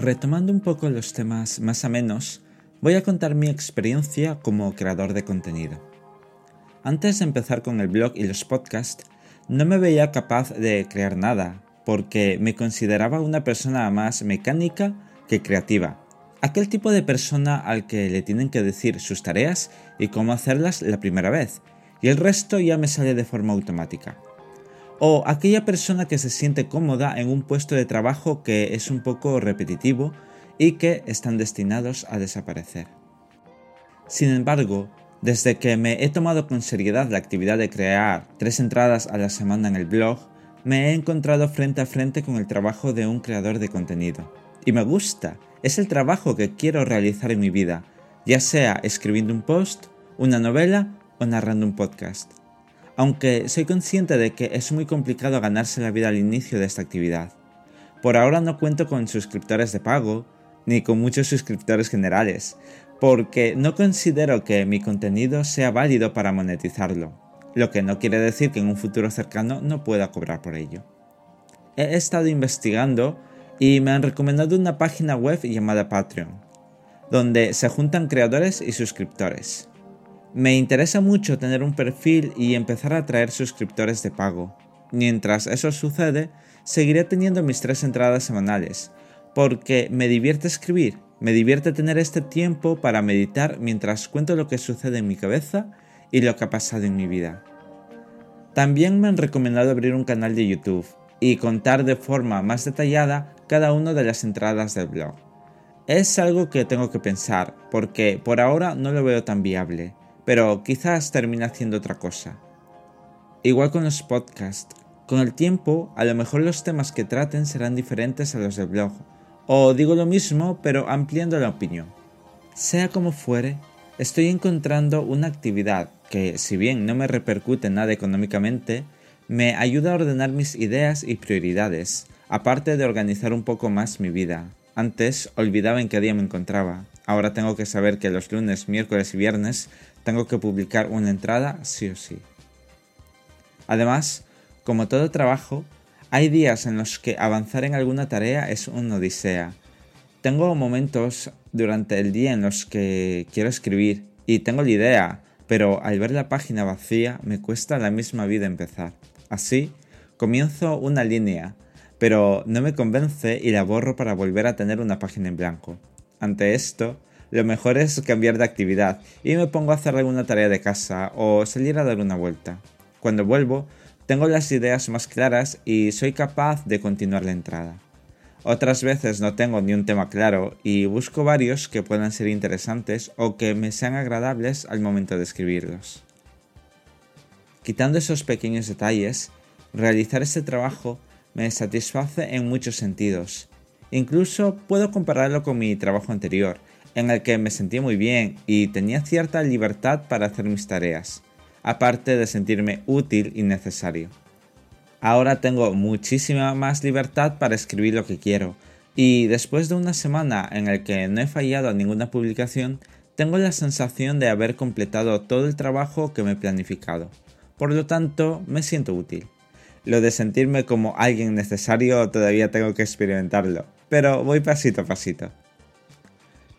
Retomando un poco los temas más amenos, voy a contar mi experiencia como creador de contenido. Antes de empezar con el blog y los podcasts, no me veía capaz de crear nada, porque me consideraba una persona más mecánica que creativa. Aquel tipo de persona al que le tienen que decir sus tareas y cómo hacerlas la primera vez, y el resto ya me sale de forma automática o aquella persona que se siente cómoda en un puesto de trabajo que es un poco repetitivo y que están destinados a desaparecer. Sin embargo, desde que me he tomado con seriedad la actividad de crear tres entradas a la semana en el blog, me he encontrado frente a frente con el trabajo de un creador de contenido. Y me gusta, es el trabajo que quiero realizar en mi vida, ya sea escribiendo un post, una novela o narrando un podcast aunque soy consciente de que es muy complicado ganarse la vida al inicio de esta actividad. Por ahora no cuento con suscriptores de pago, ni con muchos suscriptores generales, porque no considero que mi contenido sea válido para monetizarlo, lo que no quiere decir que en un futuro cercano no pueda cobrar por ello. He estado investigando y me han recomendado una página web llamada Patreon, donde se juntan creadores y suscriptores. Me interesa mucho tener un perfil y empezar a atraer suscriptores de pago. Mientras eso sucede, seguiré teniendo mis tres entradas semanales, porque me divierte escribir, me divierte tener este tiempo para meditar mientras cuento lo que sucede en mi cabeza y lo que ha pasado en mi vida. También me han recomendado abrir un canal de YouTube y contar de forma más detallada cada una de las entradas del blog. Es algo que tengo que pensar, porque por ahora no lo veo tan viable pero quizás termine haciendo otra cosa. Igual con los podcasts, con el tiempo a lo mejor los temas que traten serán diferentes a los del blog, o digo lo mismo pero ampliando la opinión. Sea como fuere, estoy encontrando una actividad que, si bien no me repercute nada económicamente, me ayuda a ordenar mis ideas y prioridades, aparte de organizar un poco más mi vida. Antes olvidaba en qué día me encontraba. Ahora tengo que saber que los lunes, miércoles y viernes tengo que publicar una entrada sí o sí. Además, como todo trabajo, hay días en los que avanzar en alguna tarea es una odisea. Tengo momentos durante el día en los que quiero escribir y tengo la idea, pero al ver la página vacía me cuesta la misma vida empezar. Así, comienzo una línea, pero no me convence y la borro para volver a tener una página en blanco. Ante esto, lo mejor es cambiar de actividad y me pongo a hacer alguna tarea de casa o salir a dar una vuelta. Cuando vuelvo, tengo las ideas más claras y soy capaz de continuar la entrada. Otras veces no tengo ni un tema claro y busco varios que puedan ser interesantes o que me sean agradables al momento de escribirlos. Quitando esos pequeños detalles, realizar este trabajo me satisface en muchos sentidos. Incluso puedo compararlo con mi trabajo anterior, en el que me sentía muy bien y tenía cierta libertad para hacer mis tareas, aparte de sentirme útil y necesario. Ahora tengo muchísima más libertad para escribir lo que quiero, y después de una semana en el que no he fallado a ninguna publicación, tengo la sensación de haber completado todo el trabajo que me he planificado. Por lo tanto, me siento útil. Lo de sentirme como alguien necesario todavía tengo que experimentarlo, pero voy pasito a pasito.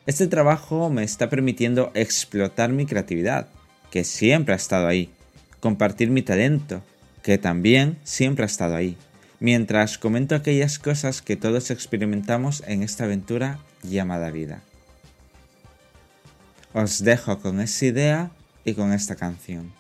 Este trabajo me está permitiendo explotar mi creatividad, que siempre ha estado ahí, compartir mi talento, que también siempre ha estado ahí, mientras comento aquellas cosas que todos experimentamos en esta aventura llamada vida. Os dejo con esa idea y con esta canción.